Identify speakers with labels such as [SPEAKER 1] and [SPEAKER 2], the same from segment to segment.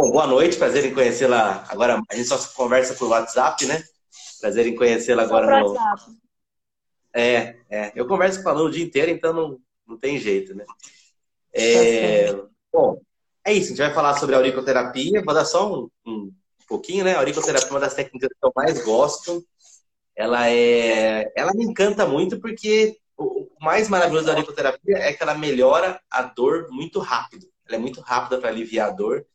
[SPEAKER 1] Bom, boa noite, prazer em conhecê-la. Agora a gente só conversa por WhatsApp, né? Prazer em conhecê-la agora no. WhatsApp. É, é. Eu converso com a Lu o dia inteiro, então não, não tem jeito, né? É... Bom, é isso. A gente vai falar sobre a auriculoterapia. Vou dar só um, um pouquinho, né? A auriculoterapia é uma das técnicas que eu mais gosto. Ela é, ela me encanta muito porque o mais maravilhoso da auriculoterapia é que ela melhora a dor muito rápido. Ela é muito rápida para aliviar a dor.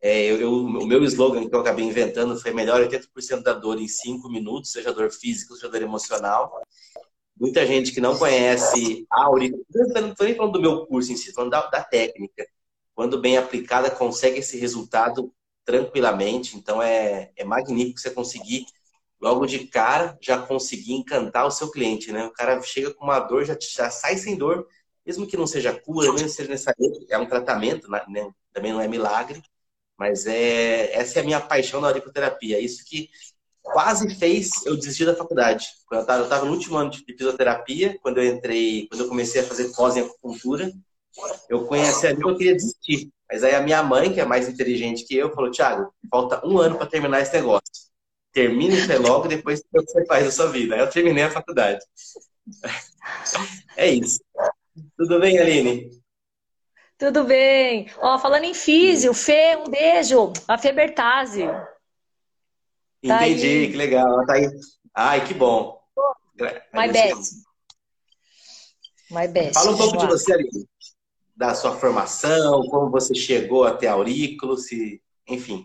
[SPEAKER 1] É, eu, eu, o meu slogan que eu acabei inventando foi melhor 80% da dor em 5 minutos, seja dor física, seja dor emocional. Muita gente que não conhece a auriculoterapia, não estou nem falando do meu curso em si, falando da, da técnica. Quando bem aplicada, consegue esse resultado tranquilamente. Então é, é magnífico você conseguir, logo de cara, já conseguir encantar o seu cliente, né? O cara chega com uma dor, já, já sai sem dor, mesmo que não seja cura, mesmo que seja necessário, é um tratamento, né? também não é milagre, mas é essa é a minha paixão na auriculoterapia. É isso que quase fez eu desistir da faculdade. Eu estava no último ano de fisioterapia, quando eu entrei, quando eu comecei a fazer pós em acupuntura, eu conheci ali que eu queria desistir. Mas aí a minha mãe, que é mais inteligente que eu, falou: Thiago, falta um ano para terminar esse negócio. Termine isso logo, depois você faz a sua vida. Aí eu terminei a faculdade. É isso. Tudo bem, Aline?
[SPEAKER 2] Tudo bem. Ó, falando em físio, Fê, um beijo. A Fê Bertazzi.
[SPEAKER 1] Tá Entendi, aí. que legal. tá aí. Ai, que bom.
[SPEAKER 2] My best. My best.
[SPEAKER 1] Fala um pouco de você, Aline. Da sua formação, como você chegou até Aurículo, se... enfim,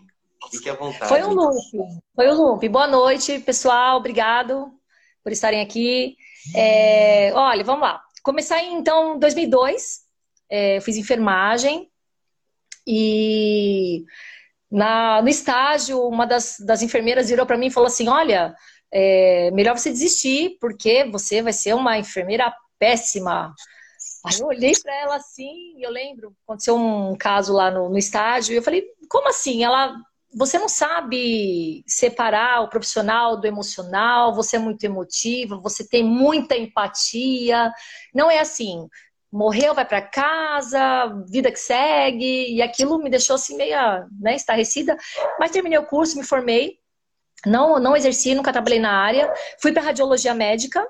[SPEAKER 1] fique à vontade.
[SPEAKER 2] Foi um loop. Foi um loop. Boa noite, pessoal. Obrigado por estarem aqui. É... Olha, vamos lá. Começar em, então, 2002 é, fiz enfermagem e na, no estágio, uma das, das enfermeiras virou para mim e falou assim: Olha, é, melhor você desistir, porque você vai ser uma enfermeira péssima. Aí eu olhei para ela assim, eu lembro, aconteceu um caso lá no, no estágio, e eu falei: Como assim? Ela você não sabe separar o profissional do emocional, você é muito emotiva, você tem muita empatia. Não é assim morreu, vai para casa, vida que segue, e aquilo me deixou assim meio né, estarrecida. Mas terminei o curso, me formei, não, não exerci, nunca trabalhei na área, fui para radiologia médica,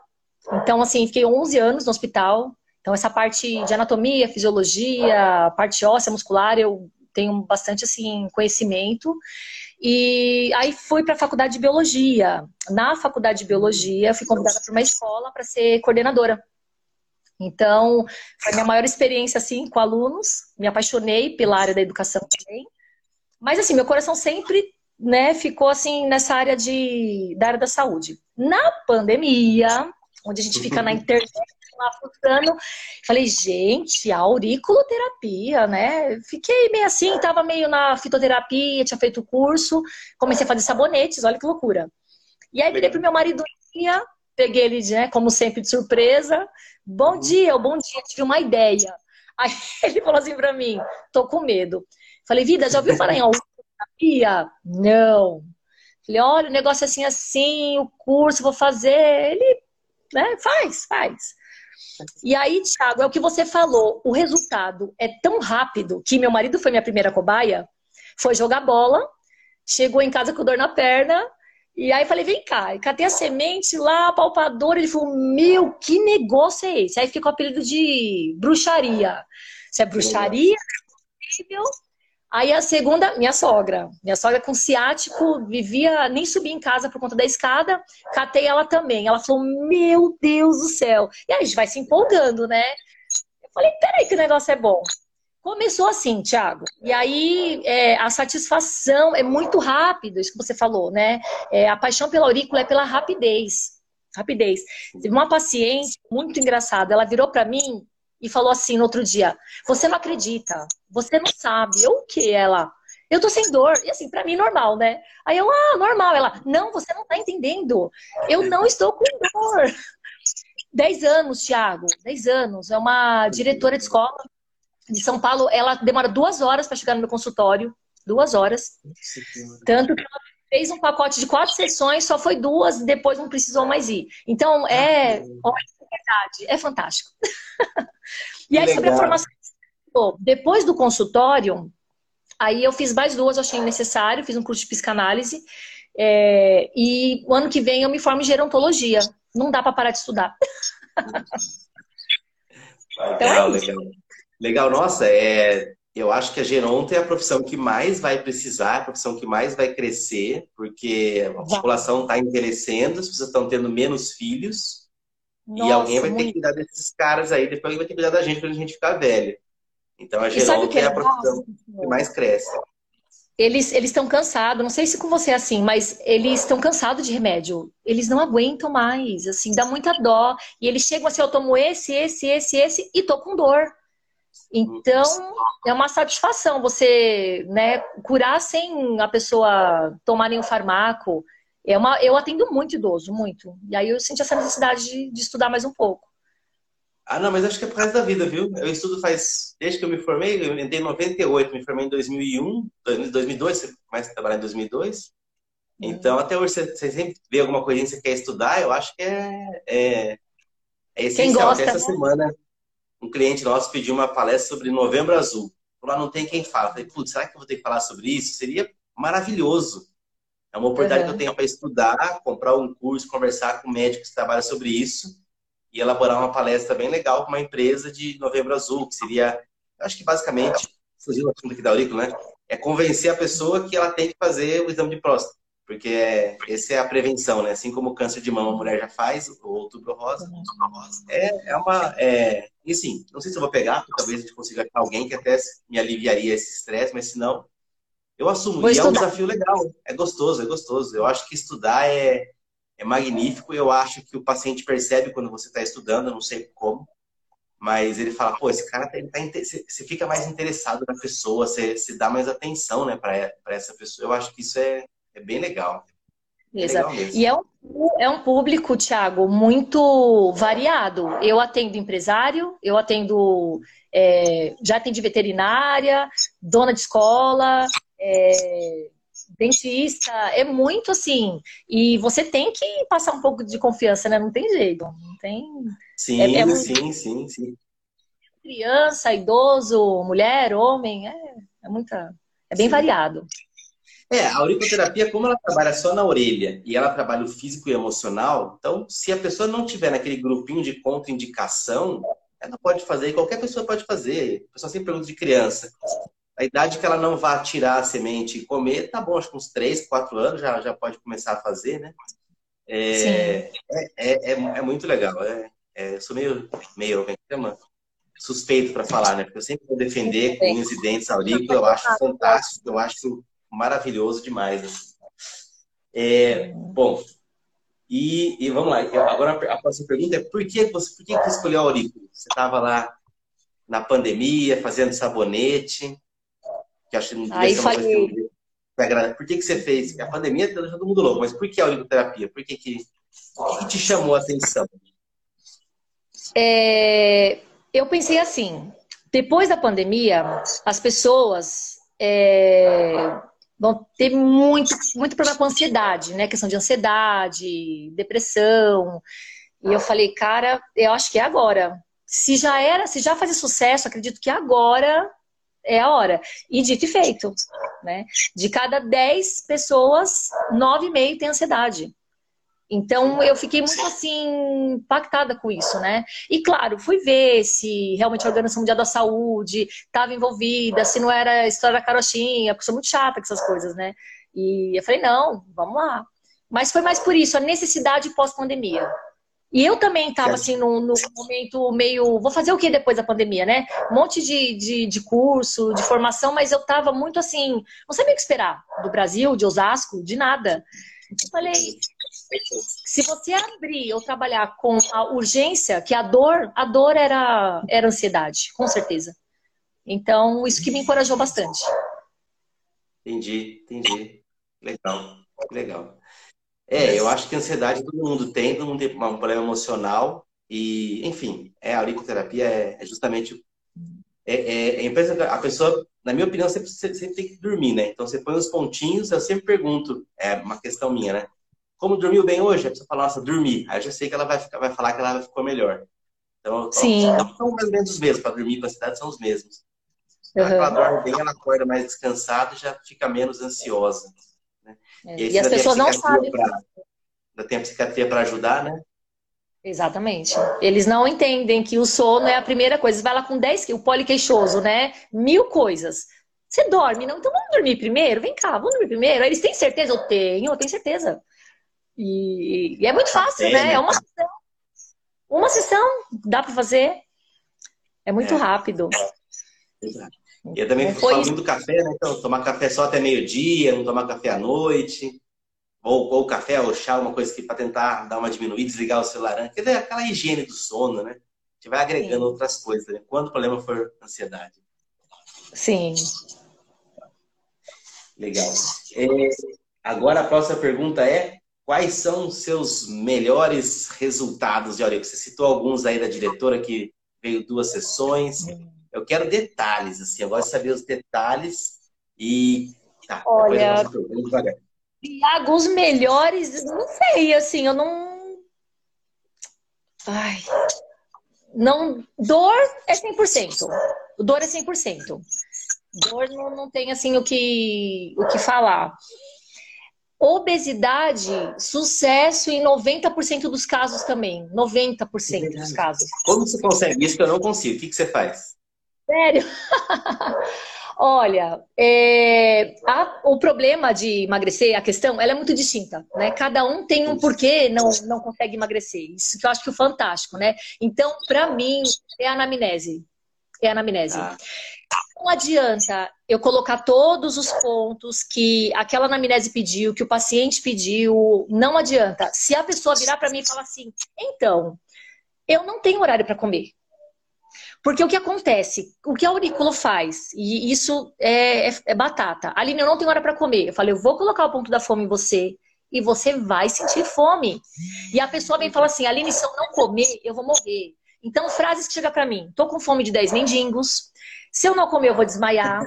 [SPEAKER 2] então assim, fiquei 11 anos no hospital. Então essa parte de anatomia, fisiologia, parte óssea, muscular, eu tenho bastante assim conhecimento. E aí fui para a faculdade de biologia. Na faculdade de biologia, fui convidada para uma escola para ser coordenadora então, foi minha maior experiência, assim, com alunos. Me apaixonei pela área da educação também. Mas, assim, meu coração sempre, né, ficou, assim, nessa área de, da área da saúde. Na pandemia, onde a gente fica na internet, lá frustrando, falei, gente, auriculoterapia, né? Fiquei meio assim, tava meio na fitoterapia, tinha feito curso, comecei a fazer sabonetes, olha que loucura. E aí virei pro meu marido, peguei ele, né, como sempre, de surpresa, Bom dia, bom dia, tive uma ideia. Aí ele falou assim pra mim, tô com medo. Falei, vida, já ouviu falar em terapia? Não. Falei, olha, o negócio é assim, assim, o curso vou fazer. Ele, né, faz, faz. E aí, Thiago, é o que você falou, o resultado é tão rápido que meu marido foi minha primeira cobaia, foi jogar bola, chegou em casa com dor na perna, e aí falei, vem cá, catei a semente lá, palpador, ele falou, meu, que negócio é esse? Aí ficou o apelido de bruxaria. Se é bruxaria, é. Aí a segunda, minha sogra. Minha sogra com ciático, vivia, nem subia em casa por conta da escada, catei ela também. Ela falou, meu Deus do céu. E aí a gente vai se empolgando, né? Eu falei, peraí que o negócio é bom. Começou assim, Thiago. E aí é, a satisfação é muito rápido, isso que você falou, né? É, a paixão pela aurícula é pela rapidez. Rapidez. Teve uma paciente muito engraçada, ela virou para mim e falou assim no outro dia: Você não acredita, você não sabe. Eu o que? Ela. Eu tô sem dor. E assim, para mim, normal, né? Aí eu, ah, normal. Ela, não, você não tá entendendo. Eu não estou com dor. Dez anos, Thiago, dez anos. É uma diretora de escola de São Paulo, ela demora duas horas para chegar no meu consultório. Duas horas. Tanto que ela fez um pacote de quatro sessões, só foi duas, depois não precisou mais ir. Então, é. Olha, é verdade, é fantástico. e aí, sobre a formação. Depois do consultório, Aí eu fiz mais duas, achei necessário, fiz um curso de psicanálise. É, e o ano que vem eu me formo em gerontologia. Não dá para parar de estudar.
[SPEAKER 1] então legal, é legal. Legal, nossa, é, eu acho que a geronto é a profissão que mais vai precisar, a profissão que mais vai crescer, porque a população está envelhecendo, as pessoas estão tendo menos filhos, nossa, e alguém vai muito. ter que cuidar desses caras aí, depois alguém vai ter que cuidar da gente quando a gente ficar velho. Então a geronto é, é a profissão que mais cresce
[SPEAKER 2] eles eles estão cansados, não sei se com você é assim, mas eles estão cansados de remédio. Eles não aguentam mais, assim, dá muita dó. E eles chegam assim, eu tomo esse, esse, esse, esse e tô com dor. Então, é uma satisfação você, né, curar sem a pessoa tomar nenhum farmaco. É uma, eu atendo muito idoso, muito. E aí eu senti essa necessidade de, de estudar mais um pouco.
[SPEAKER 1] Ah, não, mas acho que é por causa da vida, viu? Eu estudo faz. Desde que eu me formei, eu entrei em 98, me formei em 2001, 2002, você começa a trabalhar em 2002. Então, até hoje, você, você sempre vê alguma coisinha que você quer estudar, eu acho que é, é, é essencial. Gosta, essa né? semana, um cliente nosso pediu uma palestra sobre Novembro Azul. Lá não tem quem fala. falei, putz, será que eu vou ter que falar sobre isso? Seria maravilhoso. É uma oportunidade uhum. que eu tenho para estudar, comprar um curso, conversar com médicos que trabalham sobre isso e elaborar uma palestra bem legal com uma empresa de Novembro Azul, que seria, acho que basicamente, fugindo do assunto aqui da aurícula, né? É convencer a pessoa que ela tem que fazer o exame de próstata. Porque é, essa é a prevenção, né? Assim como o câncer de mama a mulher já faz, o outubro rosa. É, é uma. É, e sim, não sei se eu vou pegar, porque talvez a gente consiga achar alguém que até me aliviaria esse estresse, mas se não, eu assumo. Vou e estudar. é um desafio legal, é gostoso, é gostoso. Eu acho que estudar é, é magnífico. Eu acho que o paciente percebe quando você está estudando, não sei como, mas ele fala, pô, esse cara, tá, ele tá, você fica mais interessado na pessoa, você, você dá mais atenção, né, para essa pessoa. Eu acho que isso é, é bem legal.
[SPEAKER 2] É legal e é um, é um público, Thiago, muito variado. Eu atendo empresário, eu atendo, é, já atendi veterinária, dona de escola, é, dentista, é muito assim. E você tem que passar um pouco de confiança, né? Não tem jeito. Não tem.
[SPEAKER 1] Sim, é, é sim, sim, sim.
[SPEAKER 2] Criança, idoso, mulher, homem, é, é muita. É bem sim. variado.
[SPEAKER 1] É, a auriculoterapia, como ela trabalha só na orelha e ela trabalha o físico e emocional, então se a pessoa não tiver naquele grupinho de contraindicação, ela pode fazer, qualquer pessoa pode fazer. A pessoa sempre pergunta de criança a idade que ela não vá tirar a semente e comer, tá bom, acho que uns 3, 4 anos já, já pode começar a fazer, né? É, é, é, é, é, muito legal. É, é, eu sou meio, meio chama? suspeito para falar, né? Porque eu sempre vou defender com os dentes aurículos, eu acho fantástico, eu acho maravilhoso demais. Assim. É, bom, e, e, vamos lá. Agora a próxima pergunta é por que você, por que você escolheu a aurícula? Você estava lá na pandemia, fazendo sabonete, que acho que não devia ser uma coisa que Por que, que você fez? A pandemia está deixando todo mundo louco, mas por que a auriculoterapia? Por que, que, que, que te chamou a atenção?
[SPEAKER 2] É, eu pensei assim, depois da pandemia, as pessoas é, vão ter muito, muito problema com ansiedade, né? Questão de ansiedade, depressão. E eu falei, cara, eu acho que é agora. Se já era, se já fazia sucesso, acredito que agora é a hora. E dito e feito, né? De cada 10 pessoas, 9,5 tem ansiedade. Então eu fiquei muito assim impactada com isso, né? E claro, fui ver se realmente a Organização Mundial da Saúde estava envolvida, se não era a história da carochinha, porque sou muito chata com essas coisas, né? E eu falei, não, vamos lá. Mas foi mais por isso, a necessidade pós-pandemia. E eu também estava assim no, no, momento meio. Vou fazer o que depois da pandemia, né? Um monte de, de, de curso, de formação, mas eu estava muito assim. Não sabia o que esperar do Brasil, de Osasco, de nada. Eu falei, se você abrir ou trabalhar com a urgência, que a dor, a dor era, era ansiedade, com certeza. Então, isso que me encorajou bastante.
[SPEAKER 1] Entendi, entendi. Legal, legal. É, eu acho que ansiedade todo mundo tem, todo mundo tem um problema emocional. E, enfim, é, a auriculoterapia é, é justamente. É, é, é a pessoa, na minha opinião, sempre, sempre tem que dormir, né? Então você põe os pontinhos, eu sempre pergunto, é uma questão minha, né? Como dormiu bem hoje? A pessoa fala, nossa, dormi. Aí eu já sei que ela vai, ficar, vai falar que ela ficou melhor. Então,
[SPEAKER 2] Sim.
[SPEAKER 1] Então, são mais ou menos os mesmos, para dormir com a ansiedade são os mesmos. Uhum. Ela dorme bem, ela acorda mais descansada e já fica menos ansiosa. Né?
[SPEAKER 2] É. E, e as pessoas não sabem. Pra,
[SPEAKER 1] ainda tem a psiquiatria para ajudar, né?
[SPEAKER 2] Exatamente. Eles não entendem que o sono é a primeira coisa. Você vai lá com 10 o poliqueixoso, né? Mil coisas. Você dorme, não? Então vamos dormir primeiro? Vem cá, vamos dormir primeiro. Eles têm certeza? Eu tenho, eu tenho certeza. E, e é muito fácil, né? É uma sessão. Uma sessão, dá para fazer. É muito é. rápido.
[SPEAKER 1] Exato. E eu também falo muito do café, né? Então, tomar café só até meio-dia, não tomar café à noite. Ou, ou café ou chá, uma coisa que para tentar dar uma diminuída, desligar o celular. Né? Quer dizer, aquela higiene do sono, né? A gente vai agregando Sim. outras coisas, né? Quando o problema for ansiedade.
[SPEAKER 2] Sim.
[SPEAKER 1] Legal. É, agora a próxima pergunta é: quais são os seus melhores resultados de Aurico? Você citou alguns aí da diretora que veio duas sessões. Eu quero detalhes, assim, eu gosto de saber os detalhes e. Tá,
[SPEAKER 2] Olha, Tiago, os melhores, não sei, assim, eu não. Ai. Não. Dor é 100%. Dor é 100%. Dor não, não tem, assim, o que, o que falar. Obesidade, sucesso em 90% dos casos também. 90% dos casos.
[SPEAKER 1] Como você consegue isso que eu não consigo? O que, que você faz?
[SPEAKER 2] Sério? Olha, é, a, o problema de emagrecer, a questão, ela é muito distinta, né? Cada um tem um porquê não, não consegue emagrecer. Isso que eu acho que é fantástico, né? Então, para mim, é a anamnese. É a anamnese. Ah. Não adianta eu colocar todos os pontos que aquela anamnese pediu, que o paciente pediu. Não adianta. Se a pessoa virar para mim e falar assim, então, eu não tenho horário para comer. Porque o que acontece? O que a aurícula faz? E isso é, é, é batata. Aline, eu não tenho hora para comer. Eu falei, eu vou colocar o ponto da fome em você e você vai sentir fome. E a pessoa vem fala assim, Aline, se eu não comer, eu vou morrer. Então, frases que chegam para mim. Tô com fome de 10 mendigos. Se eu não comer, eu vou desmaiar.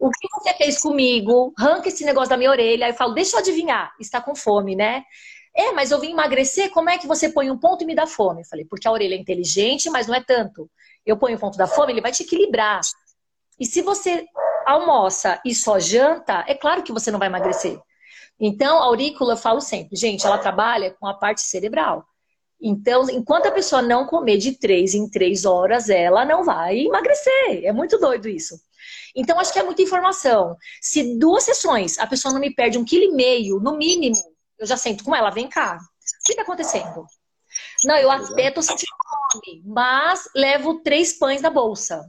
[SPEAKER 2] O que você fez comigo? Arranca esse negócio da minha orelha. Aí eu falo, deixa eu adivinhar. Está com fome, né? É, mas eu vim emagrecer, como é que você põe um ponto e me dá fome? Eu falei, porque a orelha é inteligente, mas não é tanto eu ponho o ponto da fome, ele vai te equilibrar. E se você almoça e só janta, é claro que você não vai emagrecer. Então, a aurícula, eu falo sempre, gente, ela trabalha com a parte cerebral. Então, enquanto a pessoa não comer de três em três horas, ela não vai emagrecer. É muito doido isso. Então, acho que é muita informação. Se duas sessões a pessoa não me perde um quilo e meio, no mínimo, eu já sento com ela, vem cá. O que está acontecendo? Não, eu até tô sentindo fome, mas levo três pães na bolsa.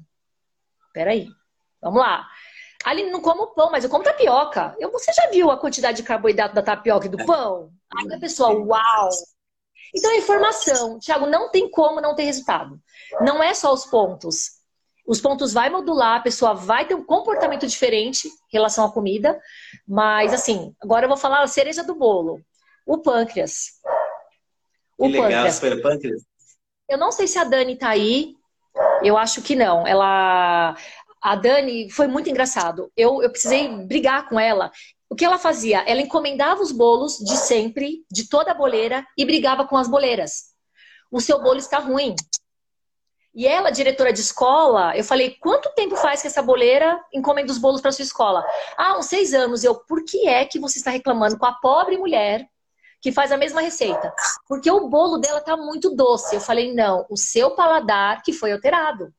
[SPEAKER 2] Peraí, vamos lá. Ali não como pão, mas eu como tapioca. Eu, você já viu a quantidade de carboidrato da tapioca e do pão? Aí a pessoa, uau! Então é informação. Tiago, não tem como não ter resultado. Não é só os pontos. Os pontos vai modular, a pessoa vai ter um comportamento diferente em relação à comida. Mas, assim, agora eu vou falar a cereja do bolo. O pâncreas.
[SPEAKER 1] O que pâncreas. legal, pâncreas.
[SPEAKER 2] Eu não sei se a Dani tá aí. Eu acho que não. Ela. A Dani foi muito engraçado. Eu, eu precisei brigar com ela. O que ela fazia? Ela encomendava os bolos de sempre, de toda a boleira, e brigava com as boleiras. O seu bolo está ruim. E ela, diretora de escola, eu falei, quanto tempo faz que essa boleira encomenda os bolos para sua escola? Ah, uns seis anos. Eu, por que é que você está reclamando com a pobre mulher que faz a mesma receita. Porque o bolo dela tá muito doce. Eu falei, não, o seu paladar que foi alterado.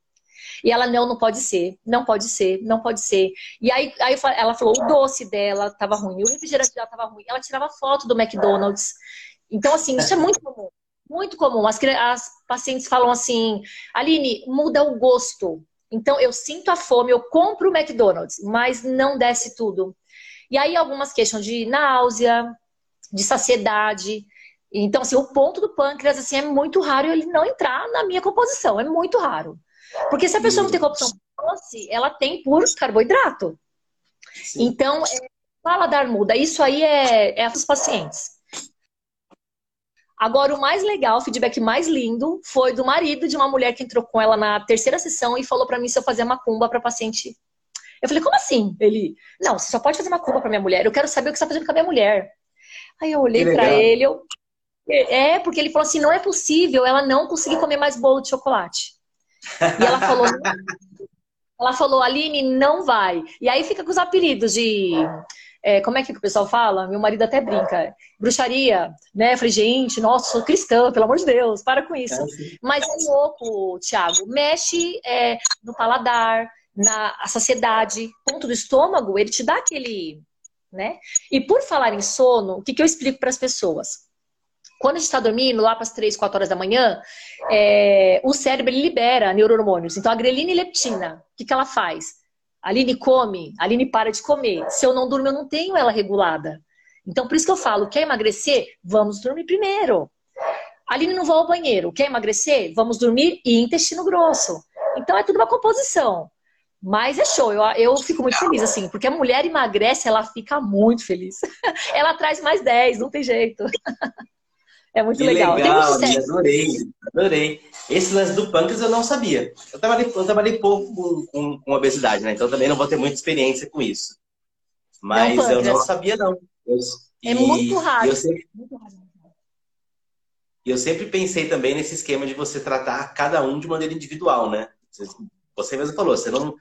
[SPEAKER 2] E ela, não, não pode ser, não pode ser, não pode ser. E aí, aí ela falou, o doce dela tava ruim, o refrigerante dela tava ruim. Ela tirava foto do McDonald's. Então, assim, isso é muito comum. Muito comum. As, as pacientes falam assim, Aline, muda o gosto. Então, eu sinto a fome, eu compro o McDonald's, mas não desce tudo. E aí, algumas queixam de náusea, de saciedade. Então, assim, o ponto do pâncreas assim, é muito raro ele não entrar na minha composição. É muito raro. Porque se a pessoa não tem composição doce, ela tem por carboidrato. Sim. Então, é, paladar muda. Isso aí é, é os pacientes. Agora, o mais legal, o feedback mais lindo, foi do marido de uma mulher que entrou com ela na terceira sessão e falou para mim se eu fazia macumba para paciente. Eu falei, como assim? Ele, não, você só pode fazer macumba para minha mulher. Eu quero saber o que você está fazendo com a minha mulher. Aí eu olhei para ele, eu... é, porque ele falou assim: não é possível ela não conseguir comer mais bolo de chocolate. E ela falou: Ela falou, Aline, não vai. E aí fica com os apelidos de. É, como é que o pessoal fala? Meu marido até brinca. Bruxaria, né? Eu falei, gente, nossa, sou cristã, pelo amor de Deus, para com isso. É, Mas é louco, Thiago. Mexe é, no paladar, na saciedade, ponto do estômago, ele te dá aquele. Né? E por falar em sono, o que, que eu explico para as pessoas? Quando a gente está dormindo, lá para as 3, 4 horas da manhã, é, o cérebro libera neurohormônios. Então, a grelina e leptina, o que, que ela faz? Aline come, Aline para de comer. Se eu não durmo, eu não tenho ela regulada. Então, por isso que eu falo, quer emagrecer? Vamos dormir primeiro. Aline não vai ao banheiro. Quer emagrecer? Vamos dormir e intestino grosso. Então, é tudo uma composição. Mas é show, eu, eu fico muito feliz, assim, porque a mulher emagrece, ela fica muito feliz. ela traz mais 10, não tem jeito. É muito
[SPEAKER 1] que
[SPEAKER 2] legal.
[SPEAKER 1] legal adorei, adorei. Esse lance do pâncreas eu não sabia. Eu trabalhei, eu trabalhei pouco com, com, com, obesidade, né? Então também não vou ter muita experiência com isso. Mas não, eu não sabia, não. Eu,
[SPEAKER 2] é e, muito raro.
[SPEAKER 1] Eu sempre, E eu sempre pensei também nesse esquema de você tratar cada um de maneira individual, né? Você mesmo falou, você não,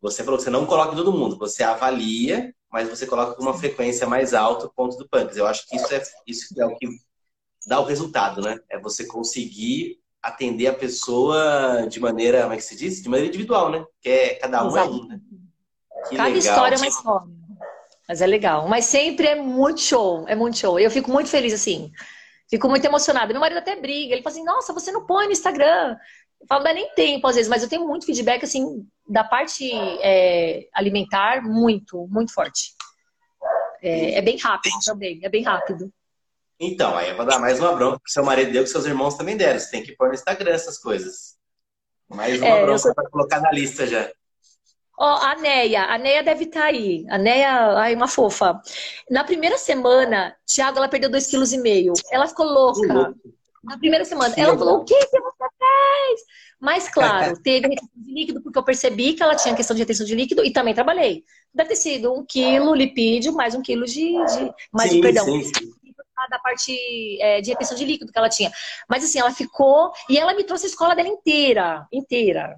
[SPEAKER 1] você falou que você não coloca em todo mundo, você avalia, mas você coloca com uma frequência mais alta o ponto do pâncreas. Eu acho que isso é, isso é o que dá o resultado, né? É você conseguir atender a pessoa de maneira, como é que se diz? De maneira individual, né? Que é cada um Exato. é um, né?
[SPEAKER 2] Que Cada legal. história é uma história. Mas é legal. Mas sempre é muito show, é muito show. Eu fico muito feliz assim. Fico muito emocionada. Meu marido até briga. Ele fala assim: Nossa, você não põe no Instagram. Eu falo, dá nem tempo às vezes, mas eu tenho muito feedback assim da parte é, alimentar muito, muito forte. É, é bem rápido também, é bem rápido.
[SPEAKER 1] Então, aí eu vou dar mais uma bronca que seu marido deu, que seus irmãos também deram. Você tem que pôr no Instagram essas coisas. Mais uma é, bronca sou... para colocar na lista já.
[SPEAKER 2] Ó, oh, a Neia, a Neia deve estar tá aí. A Neia, ai, uma fofa. Na primeira semana, Thiago, ela perdeu 2,5 kg. Ela ficou louca. Na primeira semana. Ela falou, o que, que você fez? Mas, claro, teve retenção de líquido, porque eu percebi que ela tinha questão de retenção de líquido e também trabalhei. Deve ter sido um quilo lipídio, mais um quilo de... de mais, sim, perdão, sim, sim da parte é, de retenção de líquido que ela tinha. Mas assim, ela ficou. E ela me trouxe a escola dela inteira. Inteira.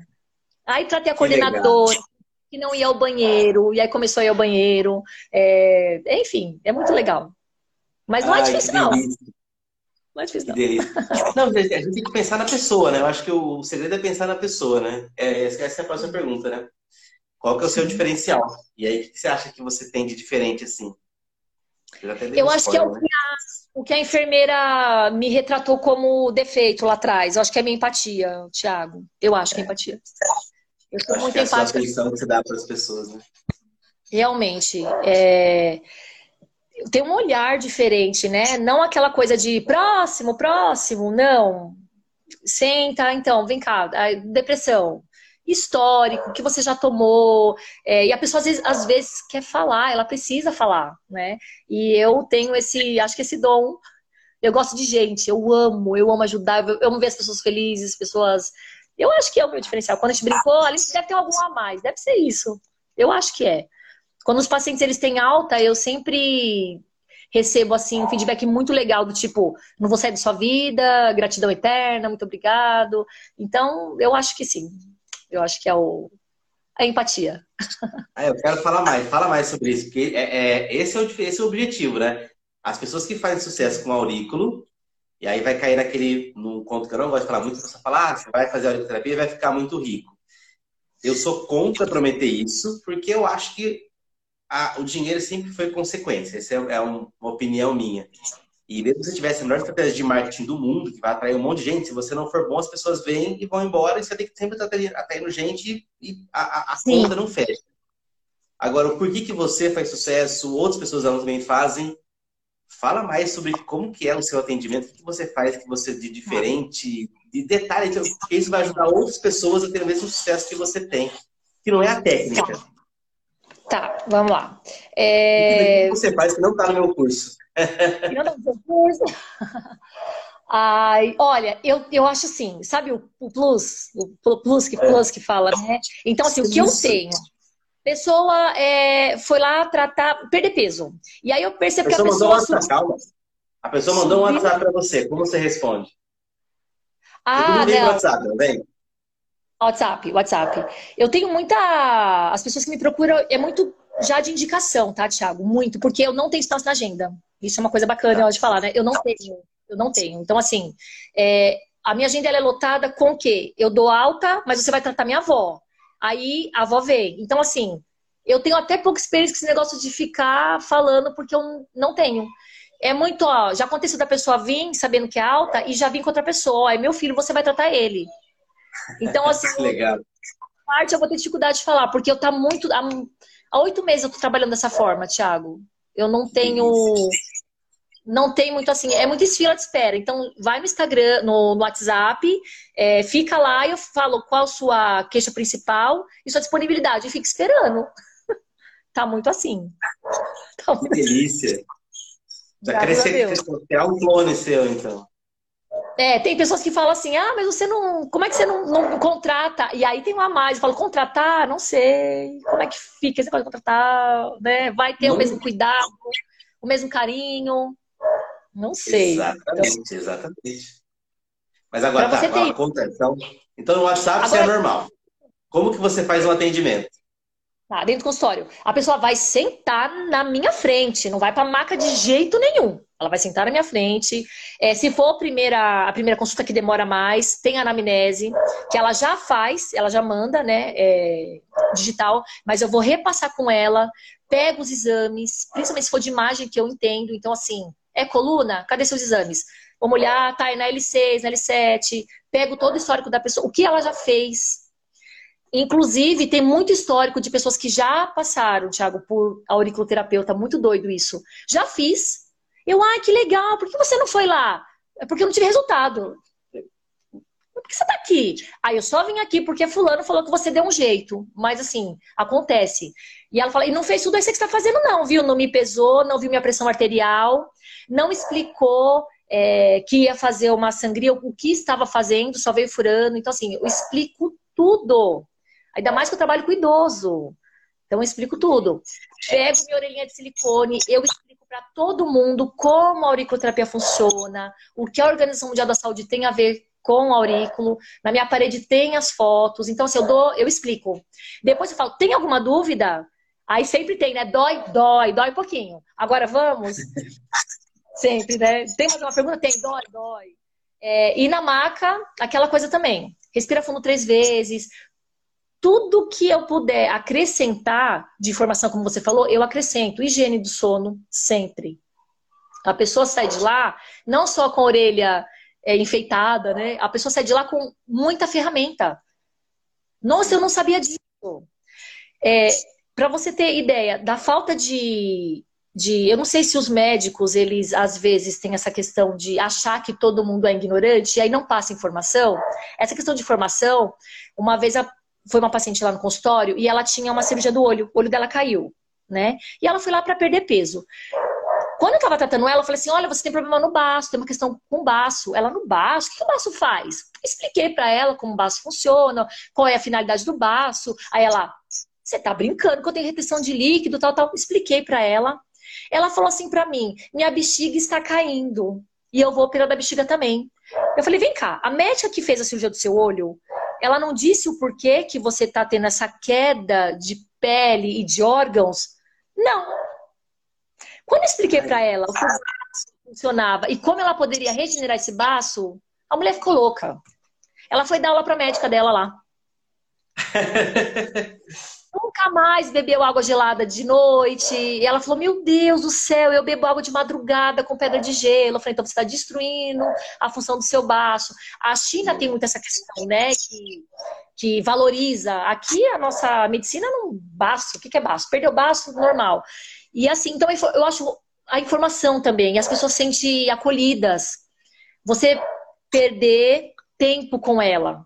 [SPEAKER 2] Aí tratei a que coordenadora, legal. que não ia ao banheiro, e aí começou a ir ao banheiro. É, enfim, é muito legal. Mas não é difícil, não. Não é difícil, não.
[SPEAKER 1] não. a gente tem que pensar na pessoa, né? Eu acho que o segredo é pensar na pessoa, né? É, essa é a próxima pergunta, né? Qual que é o seu diferencial? E aí, o que você acha que você tem de diferente, assim?
[SPEAKER 2] Eu acho que é o que, a, o que a enfermeira me retratou como defeito lá atrás. Eu acho que é minha empatia, Thiago. Eu acho que é empatia.
[SPEAKER 1] Eu sou eu muito empática. É a atenção que você dá para as pessoas, né?
[SPEAKER 2] Realmente. É... Tem um olhar diferente, né? Não aquela coisa de próximo, próximo, não. Senta, então, vem cá. Depressão histórico que você já tomou. É, e a pessoa às vezes, às vezes, quer falar, ela precisa falar, né? E eu tenho esse, acho que esse dom. Eu gosto de gente, eu amo, eu amo ajudar, eu amo ver as pessoas felizes, pessoas. Eu acho que é o meu diferencial. Quando a gente brincou, ali deve ter algum a mais, deve ser isso. Eu acho que é. Quando os pacientes eles têm alta, eu sempre recebo assim um feedback muito legal do tipo, não vou sair da sua vida, gratidão eterna, muito obrigado. Então, eu acho que sim. Eu acho que é o, a empatia.
[SPEAKER 1] Ah, eu quero falar mais, fala mais sobre isso, porque é, é, esse, é o, esse é o objetivo, né? As pessoas que fazem sucesso com aurículo, e aí vai cair naquele, num conto que eu não gosto de falar muito, pessoa fala, ah, você vai fazer auriculoterapia e vai ficar muito rico. Eu sou contra prometer isso, porque eu acho que a, o dinheiro sempre foi consequência. Essa é, é uma opinião minha. E mesmo se você tivesse a melhor estratégia de marketing do mundo, que vai atrair um monte de gente, se você não for bom, as pessoas vêm e vão embora, e você tem que sempre estar atraindo gente e a, a conta não fecha. Agora, por que, que você faz sucesso, outras pessoas também fazem? Fala mais sobre como que é o seu atendimento, o que você faz que você de diferente, de detalhe, porque isso vai ajudar outras pessoas a ter o mesmo sucesso que você tem, que não é a técnica.
[SPEAKER 2] Tá, vamos lá. É...
[SPEAKER 1] O que você faz que não está no meu curso?
[SPEAKER 2] Ai, olha, eu, eu acho assim, sabe o, o plus, o plus que, plus que fala, né? Então, assim, o que eu tenho? Pessoa é, foi lá tratar, perder peso. E aí eu percebo a que a pessoa.
[SPEAKER 1] Mandou um calma. A pessoa mandou um WhatsApp para você. Como você responde?
[SPEAKER 2] Ah,
[SPEAKER 1] não. WhatsApp, não vem?
[SPEAKER 2] WhatsApp, WhatsApp. Eu tenho muita. As pessoas que me procuram é muito já de indicação, tá, Thiago? Muito, porque eu não tenho espaço na agenda. Isso é uma coisa bacana tá. de falar, né? Eu não tenho. Eu não tenho. Então, assim, é, a minha agenda é lotada com o quê? Eu dou alta, mas você vai tratar minha avó. Aí a avó vem. Então, assim, eu tenho até pouca experiência com esse negócio de ficar falando, porque eu não tenho. É muito, ó, já aconteceu da pessoa vir sabendo que é alta e já vir com outra pessoa. É meu filho, você vai tratar ele. Então, assim,
[SPEAKER 1] Legal.
[SPEAKER 2] parte eu vou ter dificuldade de falar, porque eu tá muito. Há, há oito meses eu tô trabalhando dessa forma, Thiago. Eu não tenho. Não tem muito assim, é muito fila de espera. Então, vai no Instagram, no, no WhatsApp, é, fica lá e eu falo qual sua queixa principal e sua disponibilidade. E fica esperando. tá muito assim.
[SPEAKER 1] Tá muito que delícia. Já cresceu, é um clone seu, então.
[SPEAKER 2] É, tem pessoas que falam assim, ah, mas você não. Como é que você não, não contrata? E aí tem um a mais, eu falo, contratar, não sei. Como é que fica? Você pode contratar, né? Vai ter não. o mesmo cuidado, o mesmo carinho. Não sei.
[SPEAKER 1] Exatamente, então... exatamente. Mas agora tá, tem... conta, então, então no WhatsApp agora... você é normal. Como que você faz um atendimento?
[SPEAKER 2] Tá, dentro do consultório. A pessoa vai sentar na minha frente, não vai para maca de jeito nenhum. Ela vai sentar na minha frente. É, se for a primeira, a primeira consulta que demora mais, tem a anamnese, que ela já faz, ela já manda, né, é, digital, mas eu vou repassar com ela, pego os exames, principalmente se for de imagem que eu entendo. Então, assim, é coluna? Cadê seus exames? Vamos olhar, tá, é na L6, na L7, pego todo o histórico da pessoa, o que ela já fez, Inclusive, tem muito histórico de pessoas que já passaram, Thiago, por auriculoterapeuta, muito doido isso. Já fiz. Eu, ai, que legal, por que você não foi lá? É porque eu não tive resultado. Por que você tá aqui? Aí eu só vim aqui porque fulano falou que você deu um jeito. Mas assim, acontece. E ela fala, e não fez tudo isso que você está fazendo, não, viu? Não me pesou, não viu minha pressão arterial, não explicou é, que ia fazer uma sangria, o que estava fazendo, só veio furando. Então, assim, eu explico tudo. Ainda mais que eu trabalho com idoso. Então eu explico tudo. Pego minha orelhinha de silicone, eu explico para todo mundo como a auriculoterapia funciona, o que a Organização Mundial da Saúde tem a ver com o aurículo. Na minha parede tem as fotos. Então, se assim, eu dou, eu explico. Depois eu falo, tem alguma dúvida? Aí sempre tem, né? Dói, dói, dói um pouquinho. Agora vamos. sempre, né? Tem mais uma pergunta? Tem, dói, dói. É, e na maca, aquela coisa também. Respira fundo três vezes, tudo que eu puder acrescentar de informação, como você falou, eu acrescento. Higiene do sono, sempre. A pessoa sai de lá não só com a orelha é, enfeitada, né? A pessoa sai de lá com muita ferramenta. Nossa, eu não sabia disso. É, Para você ter ideia da falta de, de. Eu não sei se os médicos, eles às vezes têm essa questão de achar que todo mundo é ignorante e aí não passa informação. Essa questão de informação, uma vez a foi uma paciente lá no consultório e ela tinha uma cirurgia do olho, o olho dela caiu, né? E ela foi lá para perder peso. Quando eu tava tratando ela, eu falei assim: olha, você tem problema no baço, tem uma questão com o baço. Ela no baço, o que o baço faz? Expliquei para ela como o baço funciona, qual é a finalidade do baço. Aí ela, você tá brincando que eu tenho retenção de líquido, tal, tal. Expliquei para ela. Ela falou assim para mim: minha bexiga está caindo e eu vou operar da bexiga também. Eu falei: vem cá, a médica que fez a cirurgia do seu olho, ela não disse o porquê que você está tendo essa queda de pele e de órgãos? Não. Quando eu expliquei para ela o que o baço funcionava e como ela poderia regenerar esse baço, a mulher ficou louca. Ela foi dar aula para médica dela lá. nunca mais bebeu água gelada de noite. E ela falou: Meu Deus do céu, eu bebo água de madrugada com pedra de gelo. Eu falei: Então você está destruindo a função do seu baço. A China tem muito essa questão, né? Que, que valoriza. Aqui a nossa medicina não baço. O que é baço? Perdeu baço, normal. E assim, então eu acho a informação também. As pessoas se sentem acolhidas. Você perder tempo com ela.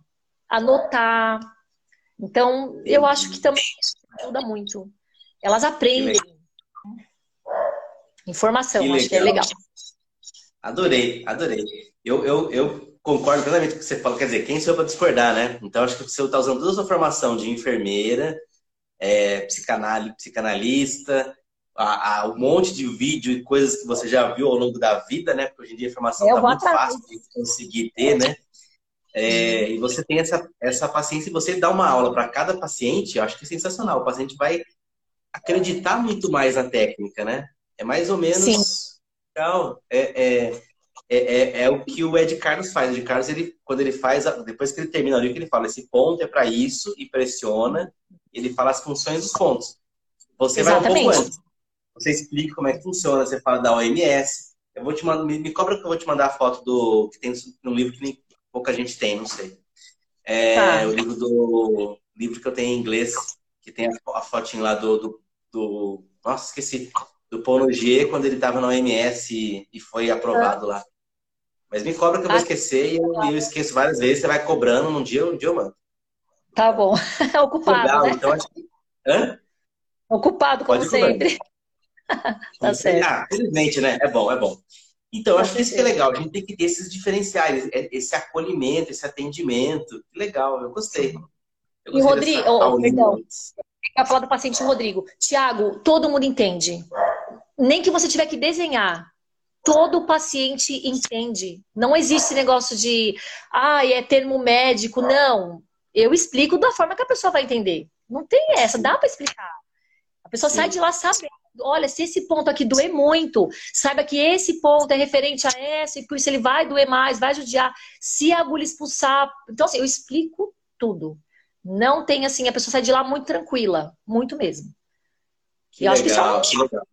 [SPEAKER 2] Anotar, então, eu acho que também isso ajuda muito. Elas aprendem. Informação, que acho que é legal.
[SPEAKER 1] Adorei, adorei. Eu, eu, eu concordo plenamente com o que você falou. Quer dizer, quem sou eu para discordar, né? Então, acho que você está usando toda a sua formação de enfermeira, é, psicanalista, a, a, um monte de vídeo e coisas que você já viu ao longo da vida, né? Porque hoje em dia a informação está muito atrás. fácil de conseguir ter, né? É, e você tem essa, essa paciência e você dá uma aula para cada paciente, eu acho que é sensacional. O paciente vai acreditar muito mais na técnica, né? É mais ou menos. Sim. Então, é, é, é, é, é, o que o Ed Carlos faz. O Ed Carlos, ele, quando ele faz, depois que ele termina ali, que ele fala, esse ponto é para isso e pressiona, ele fala as funções dos pontos. Você Exatamente. vai um pouco antes. Você explica como é que funciona, você fala da OMS. Eu vou te mandar, me, me cobra que eu vou te mandar a foto do que tem no livro que nem pouca gente tem, não sei. É tá. o livro do livro que eu tenho em inglês, que tem a, a fotinha lá do, do, do, Nossa, esqueci. Do Paulo G, quando ele estava na OMS e, e foi aprovado lá. Mas me cobra que eu vou ah. esquecer e eu, eu, esqueço várias vezes. Você vai cobrando num dia, um dia eu mando.
[SPEAKER 2] Tá bom. Ocupado, Legal, né?
[SPEAKER 1] Então acho que... Hã?
[SPEAKER 2] Ocupado, como Pode sempre.
[SPEAKER 1] tá certo. Ah, felizmente, né? É bom, é bom. Então, acho que isso que é legal. A gente tem que ter esses diferenciais, é, esse acolhimento, esse atendimento. Que legal, eu gostei.
[SPEAKER 2] Eu gostei e Rodrigo, oh, perdão, eu falar do paciente Rodrigo. Tiago, todo mundo entende. Nem que você tiver que desenhar. Todo paciente entende. Não existe negócio de, ah, é termo médico. Não. Eu explico da forma que a pessoa vai entender. Não tem essa, dá para explicar. A pessoa Sim. sai de lá sabendo olha, se esse ponto aqui doer muito, saiba que esse ponto é referente a essa, e por isso ele vai doer mais, vai judiar. Se a agulha expulsar. Então, assim, eu explico tudo. Não tem assim, a pessoa sai de lá muito tranquila, muito mesmo.
[SPEAKER 1] Que eu legal, acho que isso é legal.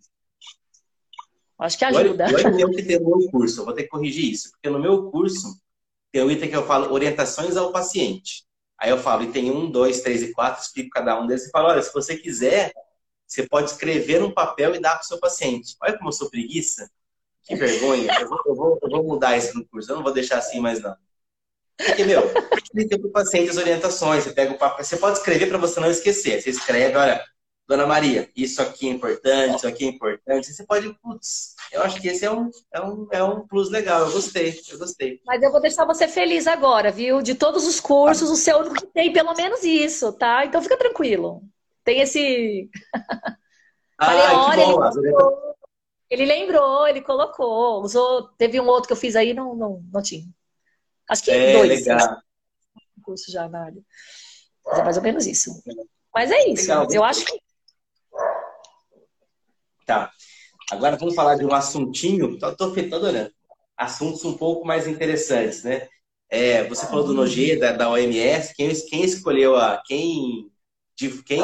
[SPEAKER 2] Acho que ajuda.
[SPEAKER 1] Eu, eu tenho que ter no meu curso, eu vou ter que corrigir isso, porque no meu curso tem um item que eu falo orientações ao paciente. Aí eu falo, e tem um, dois, três e quatro, explico cada um deles e falo, olha, se você quiser, você pode escrever um papel e dar para o seu paciente. Olha como eu sou preguiça. Que vergonha. Eu vou, eu vou, eu vou mudar isso no curso. Eu não vou deixar assim mais não. Porque, meu, explica para o paciente as orientações. Você pega o papel. Você pode escrever para você não esquecer. Você escreve, olha, Dona Maria, isso aqui é importante, isso aqui é importante. Você pode, putz, eu acho que esse é um, é um, é um plus legal. Eu gostei, eu gostei.
[SPEAKER 2] Mas eu vou deixar você feliz agora, viu? De todos os cursos, o seu tem pelo menos isso, tá? Então fica tranquilo. Tem esse.
[SPEAKER 1] Ah, Falei, olha,
[SPEAKER 2] ele, lembrou, ele lembrou, ele colocou. Usou, teve um outro que eu fiz aí, não, não, não tinha. Acho que é, dois. Legal. Curso já na área. é mais ou menos isso. Mas é isso. Legal. Eu acho que.
[SPEAKER 1] Tá. Agora vamos falar de um assuntinho. Tô, tô, tô adorando. Assuntos um pouco mais interessantes, né? É, você falou do Nogê, da, da OMS. Quem, quem escolheu a. Quem de quem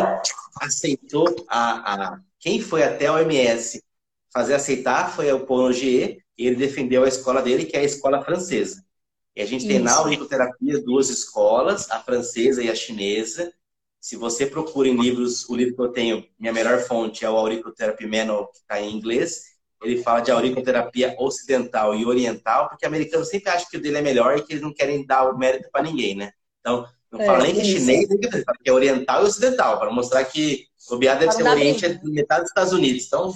[SPEAKER 1] aceitou a, a quem foi até a OMS fazer aceitar foi o Paul e ele defendeu a escola dele, que é a escola francesa. E a gente Isso. tem na auriculoterapia duas escolas, a francesa e a chinesa. Se você procura em livros, o livro que eu tenho, minha melhor fonte é o Auriculoterapy Manual, que está em inglês. Ele fala de auriculoterapia ocidental e oriental, porque o americano sempre acha que o dele é melhor e que eles não querem dar o mérito para ninguém, né? Então, não é, fala nem que é chinês, nem que é oriental e ocidental, para mostrar que o BIA deve ser Oriente, é metade dos Estados Unidos. Então,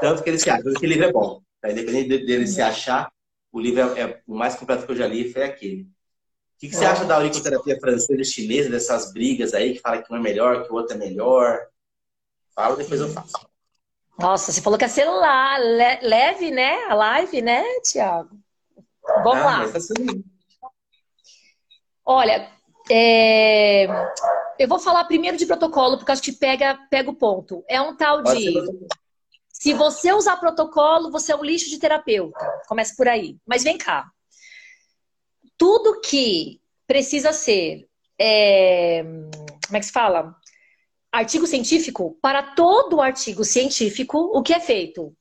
[SPEAKER 1] tanto que eles se acham que o livro é bom. Tá? Independente dele se achar, o livro é, é, o mais completo que eu já li foi aquele. O que, que você é. acha da auriculoterapia francesa e chinesa, dessas brigas aí, que fala que um é melhor, que o outro é melhor? Fala, depois eu faço.
[SPEAKER 2] Nossa, você falou que é celular, leve, né? A live, né, Tiago? Vamos ah, lá. Tá Olha, é... eu vou falar primeiro de protocolo, porque acho que pega, pega o ponto. É um tal de. Se você usar protocolo, você é um lixo de terapeuta. Começa por aí. Mas vem cá. Tudo que precisa ser. É... Como é que se fala? Artigo científico, para todo artigo científico, o que é feito?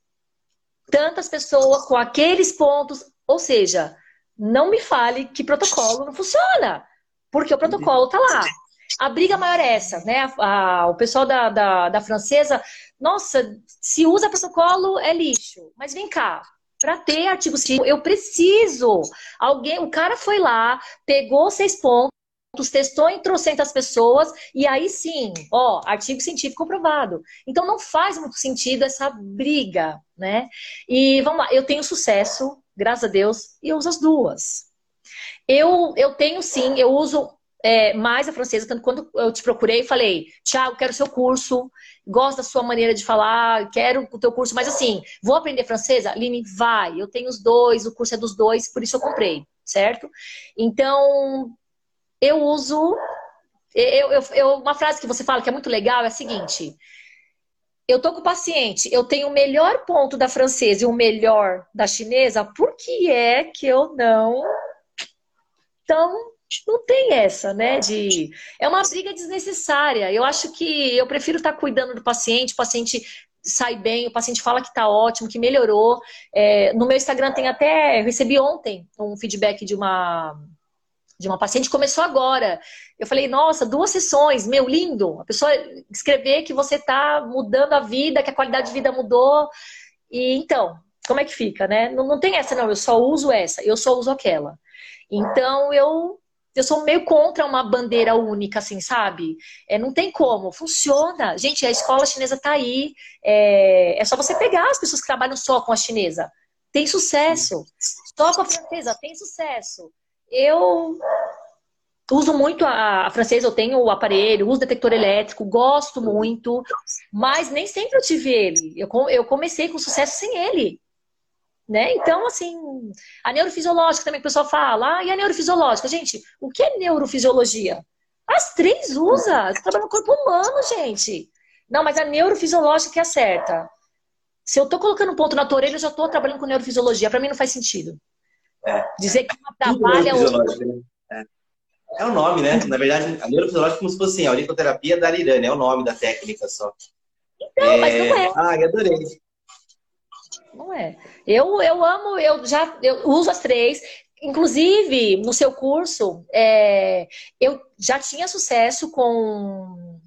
[SPEAKER 2] Tantas pessoas com aqueles pontos, ou seja, não me fale que protocolo não funciona, porque o protocolo tá lá. A briga maior é essa, né? A, a, o pessoal da, da, da, francesa, nossa, se usa protocolo é lixo. Mas vem cá, para ter artigo científico, eu preciso. Alguém, o cara foi lá, pegou seis pontos, testou em trocentas pessoas, e aí sim, ó, artigo científico comprovado. Então não faz muito sentido essa briga, né? E vamos lá, eu tenho sucesso graças a Deus, e eu uso as duas. Eu, eu tenho sim, eu uso é, mais a francesa, tanto quando eu te procurei falei, Tiago, quero seu curso, gosto da sua maneira de falar, quero o teu curso, mas assim, vou aprender francesa? Aline, vai, eu tenho os dois, o curso é dos dois, por isso eu comprei. certo? Então, eu uso. Eu, eu, eu, uma frase que você fala que é muito legal é a seguinte: eu tô com o paciente, eu tenho o melhor ponto da francesa e o melhor da chinesa, por que é que eu não. Então, não tem essa, né? De é uma briga desnecessária. Eu acho que eu prefiro estar cuidando do paciente, o paciente sai bem, o paciente fala que está ótimo, que melhorou. É, no meu Instagram tem até, eu recebi ontem um feedback de uma de uma paciente começou agora. Eu falei, nossa, duas sessões, meu lindo. A pessoa escrever que você está mudando a vida, que a qualidade de vida mudou. E então, como é que fica, né? Não, não tem essa, não, eu só uso essa, eu só uso aquela. Então eu eu sou meio contra uma bandeira única, assim, sabe? É, não tem como, funciona. Gente, a escola chinesa tá aí. É, é só você pegar as pessoas que trabalham só com a chinesa. Tem sucesso. Só com a francesa, tem sucesso. Eu uso muito a, a francesa, eu tenho o aparelho, uso detector elétrico, gosto muito, mas nem sempre eu tive ele. Eu, eu comecei com sucesso sem ele. Né? Então, assim, a neurofisiológica também que o pessoal fala, ah, e a neurofisiológica? Gente, o que é neurofisiologia? As três usa, você trabalha no corpo humano, gente. Não, mas a neurofisiológica que é certa. Se eu tô colocando um ponto na tua orelha, eu já tô trabalhando com neurofisiologia. Para mim não faz sentido. É. Dizer que uma trabalha...
[SPEAKER 1] Né? É. é o nome, né? Na verdade, a neurofisiológica é como se fosse assim, a auriculoterapia da Arirane, é o nome da técnica só.
[SPEAKER 2] Então, é... mas não é.
[SPEAKER 1] Ah, eu adorei.
[SPEAKER 2] Não é. Eu, eu amo, eu já eu uso as três. Inclusive, no seu curso, é, eu já tinha sucesso com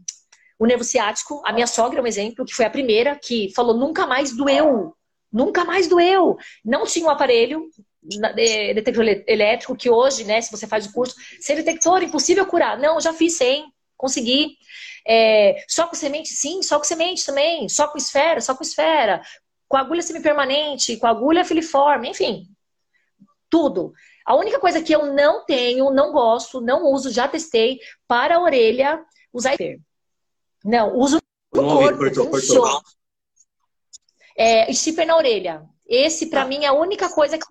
[SPEAKER 2] o nervo ciático. A minha sogra é um exemplo, que foi a primeira que falou nunca mais doeu. Nunca mais doeu. Não tinha um aparelho detector elétrico, que hoje, né, se você faz o curso, sem detector, impossível curar. Não, já fiz sem, consegui. É, só com semente, sim, só com semente também, só com esfera, só com esfera com agulha semipermanente, com agulha filiforme, enfim, tudo. A única coisa que eu não tenho, não gosto, não uso, já testei para a orelha, usar hiper. Não, uso no não corpo, cortou, cortou. É, na orelha. Esse, para ah. mim, é a única coisa que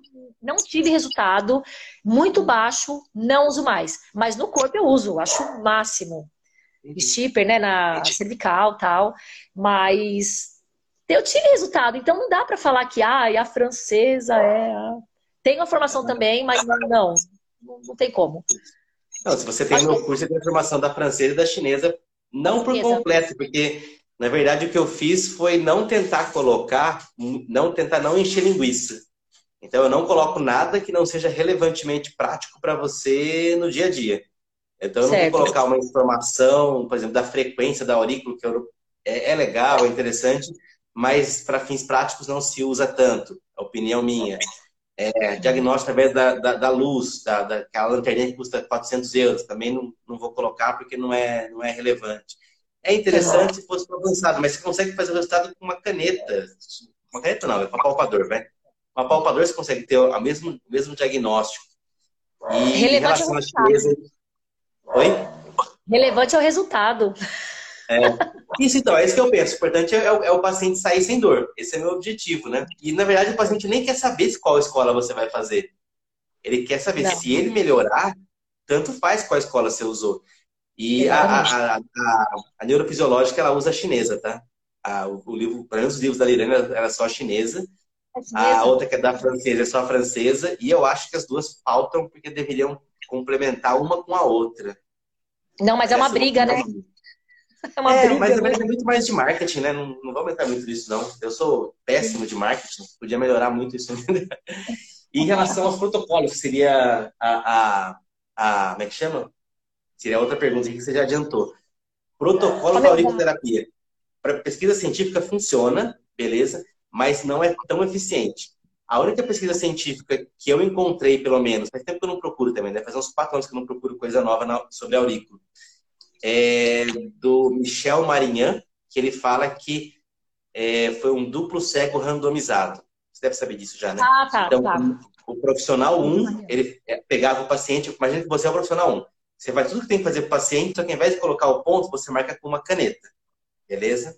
[SPEAKER 2] não tive resultado. Muito baixo, não uso mais. Mas no corpo eu uso, acho o máximo. Stipper, né, na cervical tal. Mas eu tive resultado. Então não dá para falar que ah, a francesa é. A... Tem uma formação também, mas não, não, tem como.
[SPEAKER 1] Não, se você tem no curso, você tem a formação da francesa e da chinesa, não por completo, porque na verdade o que eu fiz foi não tentar colocar, não tentar não encher linguiça. Então eu não coloco nada que não seja relevantemente prático para você no dia a dia. Então eu não certo. vou colocar uma informação, por exemplo, da frequência da aurícula, que eu, é, é legal, é interessante, mas para fins práticos não se usa tanto, a opinião minha. É, diagnóstico através da, da, da luz, da, daquela lanterna que custa 400 euros, também não, não vou colocar porque não é, não é relevante. É interessante se fosse avançado, mas você consegue fazer o resultado com uma caneta. Uma caneta não, é com um palpador, vai. Com um palpador você consegue ter o mesmo, o mesmo diagnóstico.
[SPEAKER 2] E Relevante em relação à chinesa... Oi? Relevante ao resultado.
[SPEAKER 1] É, isso então, é isso que eu penso. O importante é, é, o paciente sair sem dor. Esse é meu objetivo, né? E na verdade o paciente nem quer saber qual escola você vai fazer. Ele quer saber Não. se ele melhorar, tanto faz qual escola você usou. E a, a, a, a, neurofisiológica ela usa a chinesa, tá? O, livro, pelo menos os livros da Lirana, era é só a chinesa. A outra que é da francesa é só a francesa. E eu acho que as duas faltam porque deveriam complementar uma com a outra.
[SPEAKER 2] Não, mas é uma briga, né?
[SPEAKER 1] É, uma é mas é muito mais de marketing, né? Não, não vou entrar muito nisso, não. Eu sou péssimo de marketing, podia melhorar muito isso. e em relação aos protocolos, que seria a, a, a. Como é que chama? Seria outra pergunta que você já adiantou. Protocolo para auriculoterapia. Para pesquisa científica funciona, beleza, mas não é tão eficiente. A única pesquisa científica que eu encontrei, pelo menos, faz tempo que eu não procuro também, né? Faz uns quatro anos que eu não procuro coisa nova sobre aurículo é do Michel Marinhan, que ele fala que é, foi um duplo cego randomizado. Você deve saber disso já, né?
[SPEAKER 2] Ah, tá,
[SPEAKER 1] então,
[SPEAKER 2] tá.
[SPEAKER 1] O, o profissional 1, um, ele é, pegava o paciente, imagina que você é o profissional 1. Um. Você faz tudo que tem que fazer para o paciente, só que ao invés de colocar o ponto, você marca com uma caneta. Beleza?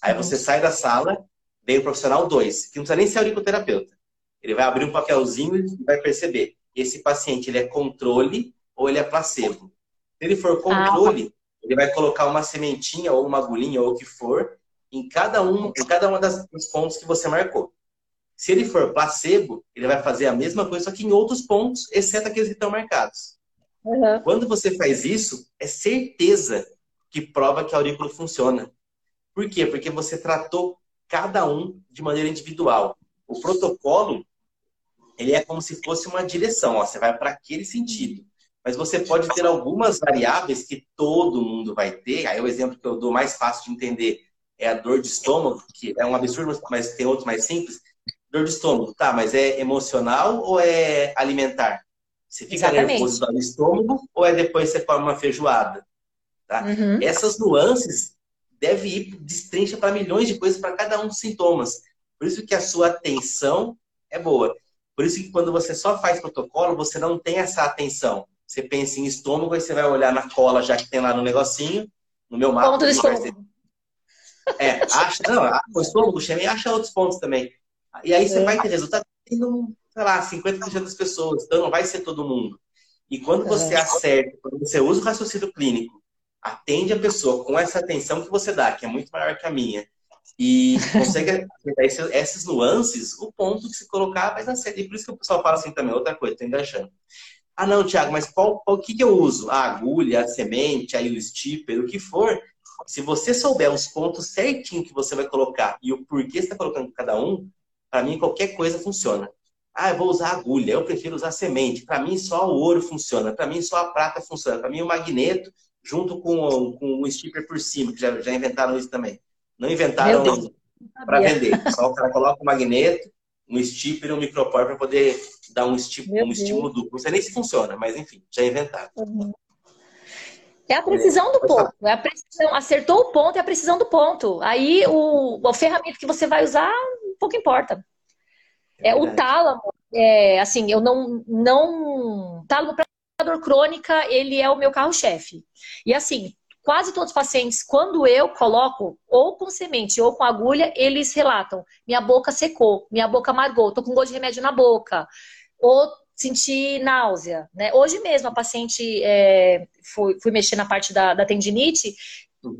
[SPEAKER 1] Aí você uhum. sai da sala, vem o profissional 2, que não precisa nem ser auriculoterapeuta. Ele vai abrir um papelzinho e vai perceber. esse paciente ele é controle ou ele é placebo. Se ele for controle, ah. ele vai colocar uma sementinha ou uma agulhinha ou o que for em cada um, em cada uma das, dos pontos que você marcou. Se ele for placebo, ele vai fazer a mesma coisa, só que em outros pontos, exceto aqueles que estão marcados. Uhum. Quando você faz isso, é certeza que prova que a aurícula funciona. Por quê? Porque você tratou cada um de maneira individual. O protocolo, ele é como se fosse uma direção, ó, você vai para aquele sentido. Mas você pode ter algumas variáveis que todo mundo vai ter. Aí o exemplo que eu dou mais fácil de entender é a dor de estômago, que é um absurdo, mas tem outros mais simples. Dor de estômago, tá, mas é emocional ou é alimentar? Você fica Exatamente. nervoso no estômago ou é depois você come uma feijoada? Tá? Uhum. Essas nuances devem ir destrincha para milhões de coisas para cada um dos sintomas. Por isso que a sua atenção é boa. Por isso que quando você só faz protocolo, você não tem essa atenção. Você pensa em estômago, aí você vai olhar na cola já que tem lá no negocinho, no meu mapa. Ponto do estômago. É, acha, não, o estômago chama e acha outros pontos também. E aí você é. vai ter resultado tendo, sei lá, 50% das pessoas, então não vai ser todo mundo. E quando você é. acerta, quando você usa o raciocínio clínico, atende a pessoa com essa atenção que você dá, que é muito maior que a minha, e consegue acertar essas nuances, o ponto que se colocar vai dar certo. E por isso que o pessoal fala assim também, outra coisa, tô enganchando. Ah, não, Tiago, mas qual, qual que, que eu uso? A agulha, a semente, aí o stipper, o que for. Se você souber os pontos certinho que você vai colocar e o porquê você está colocando cada um, para mim qualquer coisa funciona. Ah, eu vou usar agulha, eu prefiro usar semente. Para mim só o ouro funciona, para mim só a prata funciona, para mim o magneto junto com, com o stipper por cima, que já, já inventaram isso também. Não inventaram para vender, só o cara coloca o magneto um stipper e um micropore para poder dar um, estímulo, um estímulo duplo. Não sei nem se funciona, mas enfim, já inventaram. Uhum.
[SPEAKER 2] É a precisão do ponto. É a precisão. Acertou o ponto, é a precisão do ponto. Aí o, a ferramenta que você vai usar, pouco importa. É, é o tálamo, é, assim, eu não. não tálamo para dor crônica, ele é o meu carro-chefe. E assim, quase todos os pacientes, quando eu coloco ou com semente ou com agulha, eles relatam: minha boca secou, minha boca amargou, tô com gosto de remédio na boca, ou senti náusea. Né? Hoje mesmo, a paciente é, fui, fui mexer na parte da, da tendinite.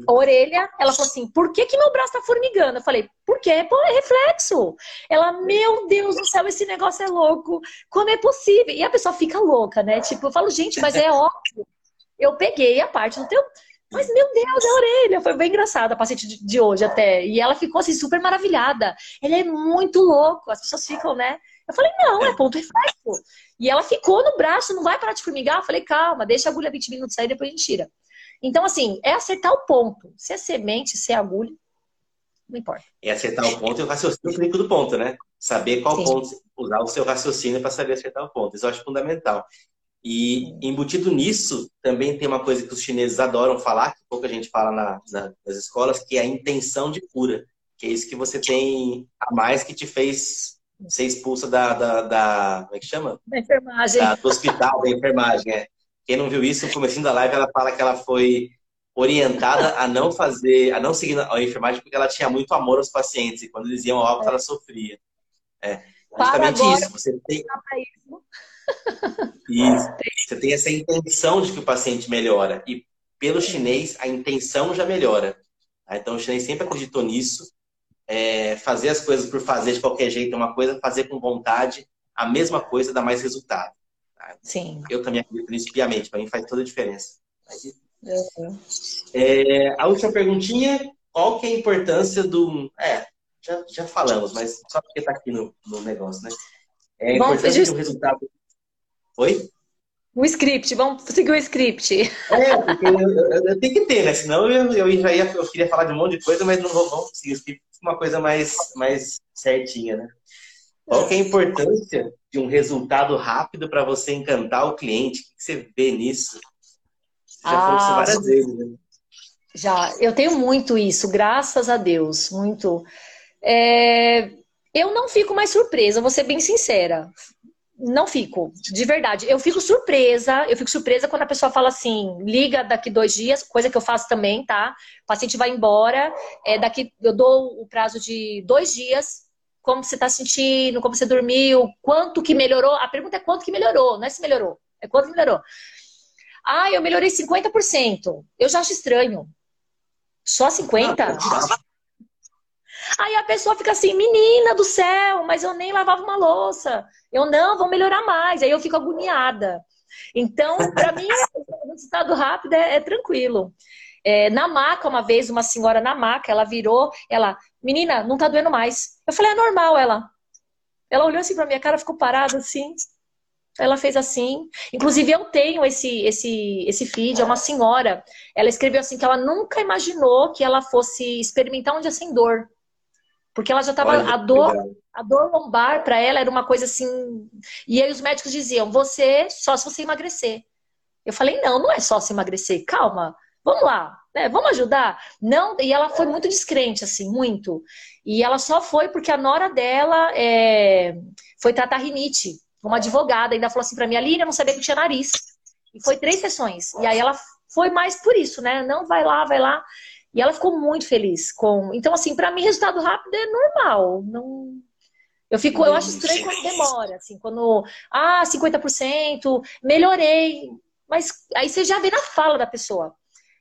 [SPEAKER 2] A orelha, ela falou assim: por que, que meu braço tá formigando? Eu falei: por quê? Pô, é reflexo. Ela, meu Deus do céu, esse negócio é louco. Como é possível? E a pessoa fica louca, né? Tipo, eu falo, gente, mas é óbvio. Eu peguei a parte do teu mas, meu Deus, é a orelha. Foi bem engraçada a paciente de hoje até. E ela ficou assim, super maravilhada. Ele é muito louco. As pessoas ficam, né? Eu falei, não, é ponto reflexo. E ela ficou no braço, não vai parar de formigar? Eu falei, calma, deixa a agulha 20 minutos sair, depois a gente tira. Então, assim, é acertar o ponto. Se é semente, se é agulha, não importa.
[SPEAKER 1] É acertar o ponto e o raciocínio clínico do ponto, né? Saber qual Sim. ponto usar o seu raciocínio para saber acertar o ponto. Isso eu acho fundamental. E embutido nisso, também tem uma coisa que os chineses adoram falar, que pouca gente fala na, na, nas escolas, que é a intenção de cura. Que é isso que você tem a mais que te fez ser expulsa da, da, da como é que chama?
[SPEAKER 2] Da enfermagem. Da,
[SPEAKER 1] do hospital, da enfermagem, é. Quem não viu isso, no começo da live, ela fala que ela foi orientada a não fazer, a não seguir a enfermagem porque ela tinha muito amor aos pacientes e quando eles iam ao óbito, ela sofria. É, justamente isso. Você tem... Isso. Você tem essa intenção de que o paciente melhora. E pelo chinês, a intenção já melhora. Tá? Então, o chinês sempre acreditou nisso. É, fazer as coisas por fazer de qualquer jeito é uma coisa, fazer com vontade, a mesma coisa dá mais resultado.
[SPEAKER 2] Sim.
[SPEAKER 1] Eu também acredito nisso piamente, para mim faz toda a diferença. Uhum. É, a última perguntinha, qual que é a importância do... É, já, já falamos, mas só porque está aqui no, no negócio, né? É a importância Bom, do resultado Oi?
[SPEAKER 2] O script, vamos seguir o script.
[SPEAKER 1] É, porque eu, eu, eu tenho que ter, né? Senão eu, eu já ia, eu queria falar de um monte de coisa, mas não vou, vamos seguir o script uma coisa mais, mais certinha, né? Qual que é a importância de um resultado rápido para você encantar o cliente? O que você vê nisso? Você já ah, falou isso várias vezes, né?
[SPEAKER 2] Já, eu tenho muito isso, graças a Deus, muito. É, eu não fico mais surpresa, vou ser bem sincera não fico, de verdade. Eu fico surpresa, eu fico surpresa quando a pessoa fala assim, liga daqui dois dias, coisa que eu faço também, tá? O paciente vai embora, é, daqui eu dou o prazo de dois dias, como você está sentindo, como você dormiu, quanto que melhorou. A pergunta é quanto que melhorou, não é se melhorou, é quanto que melhorou. Ah, eu melhorei 50%. Eu já acho estranho. Só 50%? Aí a pessoa fica assim, menina do céu, mas eu nem lavava uma louça. Eu não, vou melhorar mais. Aí eu fico agoniada. Então, para mim, o resultado rápido é, é tranquilo. É, na maca, uma vez, uma senhora na maca, ela virou, ela, menina, não tá doendo mais. Eu falei, é normal, ela. Ela olhou assim pra minha cara, ficou parada assim. Ela fez assim. Inclusive, eu tenho esse, esse, esse feed, é uma senhora. Ela escreveu assim que ela nunca imaginou que ela fosse experimentar um dia sem dor. Porque ela já estava. A dor, a dor lombar para ela era uma coisa assim. E aí os médicos diziam: você só se você emagrecer. Eu falei: não, não é só se emagrecer. Calma, vamos lá, né? Vamos ajudar? Não. E ela foi muito descrente, assim, muito. E ela só foi porque a nora dela é... foi tratar rinite. Uma advogada ainda falou assim para mim: Aline, eu não sabia que tinha nariz. E foi três sessões. E aí ela foi mais por isso, né? Não, vai lá, vai lá. E ela ficou muito feliz com. Então, assim, para mim, resultado rápido é normal. Não. Eu fico, eu acho estranho quando demora, assim, quando, ah, 50%, melhorei. Mas aí você já vê na fala da pessoa.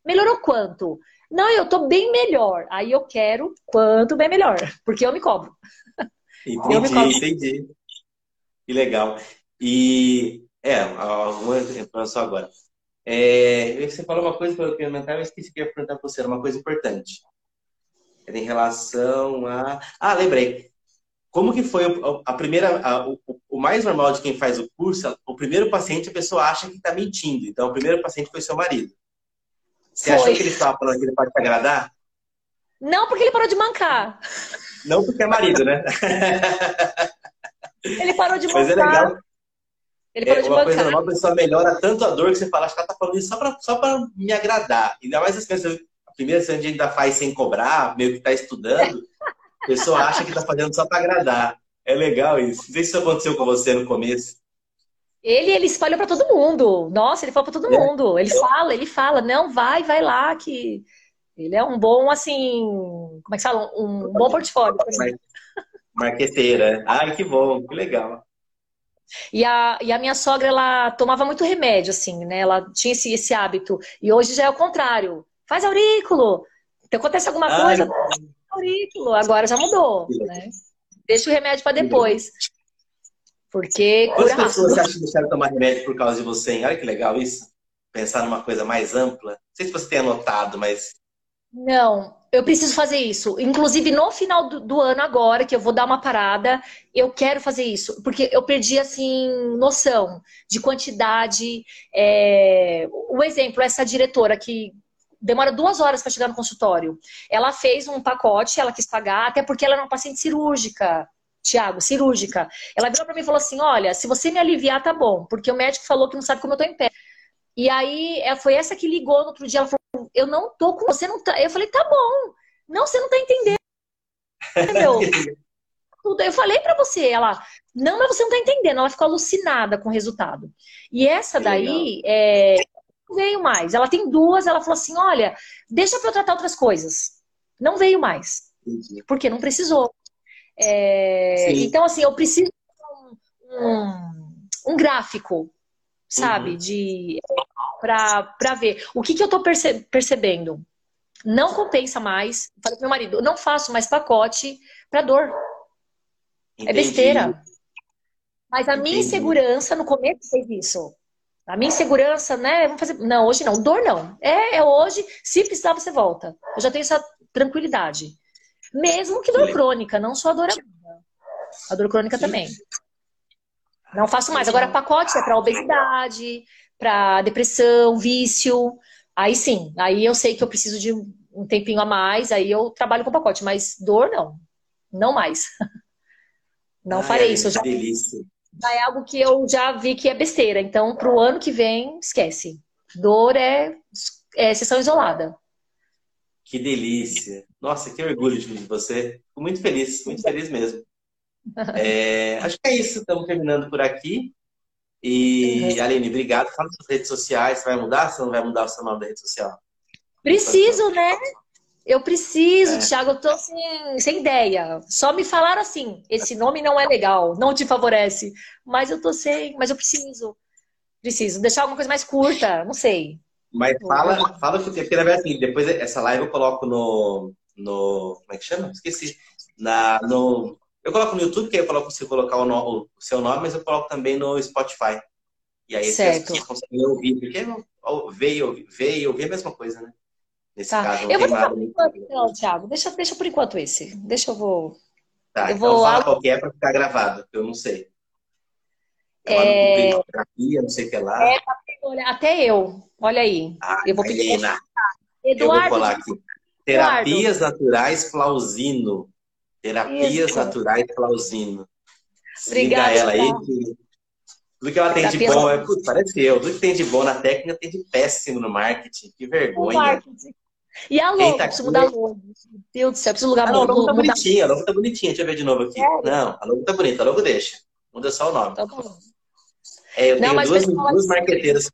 [SPEAKER 2] Melhorou quanto? Não, eu tô bem melhor. Aí eu quero quanto bem melhor, porque eu me cobro.
[SPEAKER 1] Entendi, me cobro. entendi. Que legal. E, é, uma informação agora. É, você falou uma coisa para eu comentar, eu esqueci que ia perguntar para você, era uma coisa importante. Era em relação a. Ah, lembrei. Como que foi a primeira. A, o, o, mais normal de quem faz o curso, o primeiro paciente a pessoa acha que está mentindo. Então, o primeiro paciente foi seu marido. Você foi. achou que ele estava falando que ele pode te agradar?
[SPEAKER 2] Não, porque ele parou de mancar.
[SPEAKER 1] Não porque é marido, né?
[SPEAKER 2] ele parou de mancar.
[SPEAKER 1] Mas é legal. Ele parou é, de uma bancar. coisa normal, a pessoa melhora tanto a dor que você fala, acho que ela tá falando isso só pra, só pra me agradar. Ainda mais as pessoas, a primeira sessão a gente ainda faz sem cobrar, meio que tá estudando, a pessoa acha que tá fazendo só pra agradar. É legal isso. Não sei se isso aconteceu com você no começo.
[SPEAKER 2] Ele, ele espalhou para todo mundo. Nossa, ele falou para todo é. mundo. Ele fala, ele fala, não, vai, vai lá, que ele é um bom, assim, como é que fala? Um, um bom portfólio.
[SPEAKER 1] Marqueteira. Ai, que bom, que legal.
[SPEAKER 2] E a, e a minha sogra, ela tomava muito remédio, assim, né? Ela tinha esse, esse hábito. E hoje já é o contrário. Faz aurículo. Se acontece alguma Ai, coisa, faz aurículo. Agora já mudou, né? Deixa o remédio para depois. Porque
[SPEAKER 1] Quantas pessoas você acha que deixaram de tomar remédio por causa de você, hein? Olha que legal isso. Pensar numa coisa mais ampla. Não sei se você tem anotado, mas...
[SPEAKER 2] Não, eu preciso fazer isso. Inclusive, no final do, do, ano agora, que eu vou dar uma parada, eu quero fazer isso. Porque eu perdi, assim, noção de quantidade. É... O exemplo, essa diretora que demora duas horas para chegar no consultório. Ela fez um pacote, ela quis pagar, até porque ela era uma paciente cirúrgica. Tiago, cirúrgica. Ela virou para mim e falou assim: Olha, se você me aliviar, tá bom, porque o médico falou que não sabe como eu tô em pé. E aí é, foi essa que ligou no outro dia. Ela falou: Eu não tô com você, não tá. Eu falei: Tá bom. Não, você não tá entendendo. Entendeu? Eu falei para você, ela, não, mas você não tá entendendo. Ela ficou alucinada com o resultado. E essa daí é, não veio mais. Ela tem duas, ela falou assim: olha, deixa para eu tratar outras coisas. Não veio mais. Porque não precisou. É, então, assim, eu preciso de um, um, um gráfico sabe? Uhum. De para ver o que, que eu estou perce, percebendo. Não compensa mais. Falei pro meu marido, não faço mais pacote para dor. É Entendi. É besteira. Mas a Entendi. minha insegurança no começo fez isso. A minha insegurança, né? Vamos fazer. Não, hoje não. Dor não. É, é hoje. Se precisar, você volta. Eu já tenho essa tranquilidade. Mesmo que dor Sim. crônica, não só a dor aguda. A dor crônica Sim. também. Não faço mais. Agora, pacote é para obesidade, para depressão, vício. Aí sim, aí eu sei que eu preciso de um tempinho a mais, aí eu trabalho com pacote, mas dor não. Não mais. Não Ai, farei isso. Já, delícia. já é algo que eu já vi que é besteira. Então, para o ano que vem, esquece. Dor é, é sessão isolada.
[SPEAKER 1] Que delícia. Nossa, que orgulho de você. Fico muito feliz, muito feliz mesmo. É, acho que é isso. Estamos terminando por aqui. E, uhum. Aline, obrigado. Fala suas redes sociais. Você vai mudar? Você não vai mudar o seu nome da rede social?
[SPEAKER 2] Preciso, né? Eu preciso, é. Thiago, eu tô sem, sem ideia. Só me falaram assim: esse nome não é legal, não te favorece. Mas eu tô sem, mas eu preciso. Preciso. Deixar alguma coisa mais curta, não sei.
[SPEAKER 1] Mas fala, fala que porque na verdade assim, depois essa live eu coloco no. no como é que chama? Esqueci. Na, no, eu coloco no YouTube, que aí eu coloco se colocar o, no, o, seu nome, mas eu coloco também no Spotify. E aí certo. vocês conseguem ouvir, porque ver e ouvir, ver e ouvir é a mesma coisa, né?
[SPEAKER 2] Nesse tá. caso, não eu vou nada por enquanto, então, Thiago. Deixa, deixa por enquanto esse. Deixa eu vou.
[SPEAKER 1] Tá, eu então vou... fala qual que é para ficar gravado, eu não sei.
[SPEAKER 2] É...
[SPEAKER 1] Terapia, não sei o que lá. É,
[SPEAKER 2] até eu. Olha aí.
[SPEAKER 1] Ah, eu vou pedir. Eduardo. Eu vou falar aqui. Terapias Eduardo. Naturais Flausino. Terapias Isso. Naturais Flausino.
[SPEAKER 2] Obrigada.
[SPEAKER 1] ela aí que tudo que ela tem de bom, é, putz, parece eu. Tudo que tem de bom na técnica tem de péssimo no marketing. Que vergonha. Marketing.
[SPEAKER 2] E a logo, tá preciso mudar a logo. Meu Deus do céu, preciso mudar
[SPEAKER 1] ah, não, a logo. tá bonitinha, a logo tá bonitinha. Deixa eu ver de novo aqui. É. Não, a logo tá bonita, a logo deixa. Muda só o nome. Tá bom. É, eu não, tenho duas, duas marqueteiras.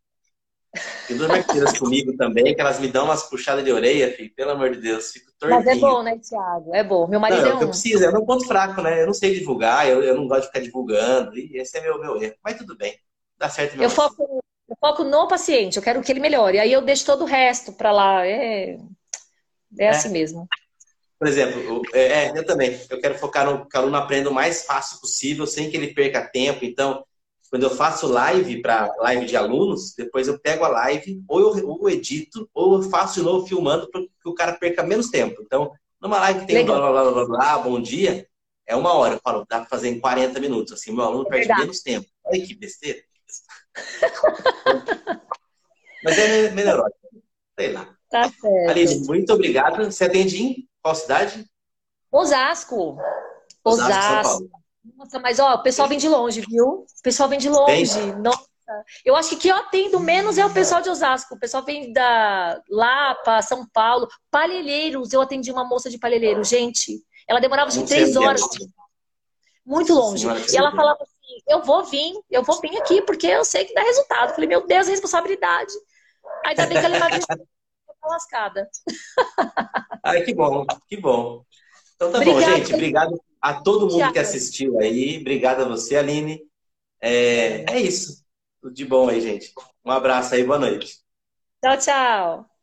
[SPEAKER 1] Tem duas marqueteiras comigo também, que elas me dão umas puxadas de orelha, filho. Pelo amor de Deus, fico tortinho.
[SPEAKER 2] Mas é bom, né, Thiago? É bom. Meu marido não, é um.
[SPEAKER 1] Eu preciso, eu não ponto fraco, né? Eu não sei divulgar, eu, eu não gosto de ficar divulgando. E esse é meu, meu erro. Mas tudo bem. Dá certo.
[SPEAKER 2] Eu foco, eu foco no paciente, eu quero que ele melhore. Aí eu deixo todo o resto para lá. É, é, é, assim mesmo.
[SPEAKER 1] Por exemplo, é, eu também. Eu quero focar no que o aluno aprenda o mais fácil possível, sem que ele perca tempo. Então, quando eu faço live para live de alunos, depois eu pego a live, ou eu, ou eu edito, ou eu faço de novo filmando para que o cara perca menos tempo. Então, numa live que tem blá, blá, blá, blá, blá, bom dia, é uma hora. Eu falo, dá para fazer em 40 minutos. Assim, meu aluno é perde menos tempo. Olha que besteira. Mas é melhor. Sei lá.
[SPEAKER 2] Tá certo.
[SPEAKER 1] Aline, muito obrigado. Você atende em qual cidade?
[SPEAKER 2] Osasco. Osasco. Osasco. Nossa, mas ó, o pessoal vem de longe, viu? O pessoal vem de longe. Vem. Nossa. Eu acho que quem eu atendo menos é o pessoal de Osasco. O pessoal vem da Lapa, São Paulo. Palhelheiros. Eu atendi uma moça de Palhelheiro. Gente, ela demorava assim, três horas. Muito longe. Senhora, e ela falava assim: eu vou vir, eu vou vir aqui, porque eu sei que dá resultado. Eu falei, meu Deus, responsabilidade. Ainda bem que ela levava lascada.
[SPEAKER 1] Ai, que bom, que bom. Então tá Obrigada. bom, gente. Obrigado a todo mundo que assistiu aí. Obrigado a você, Aline. É, é isso. Tudo de bom aí, gente. Um abraço aí, boa noite.
[SPEAKER 2] Tchau, tchau.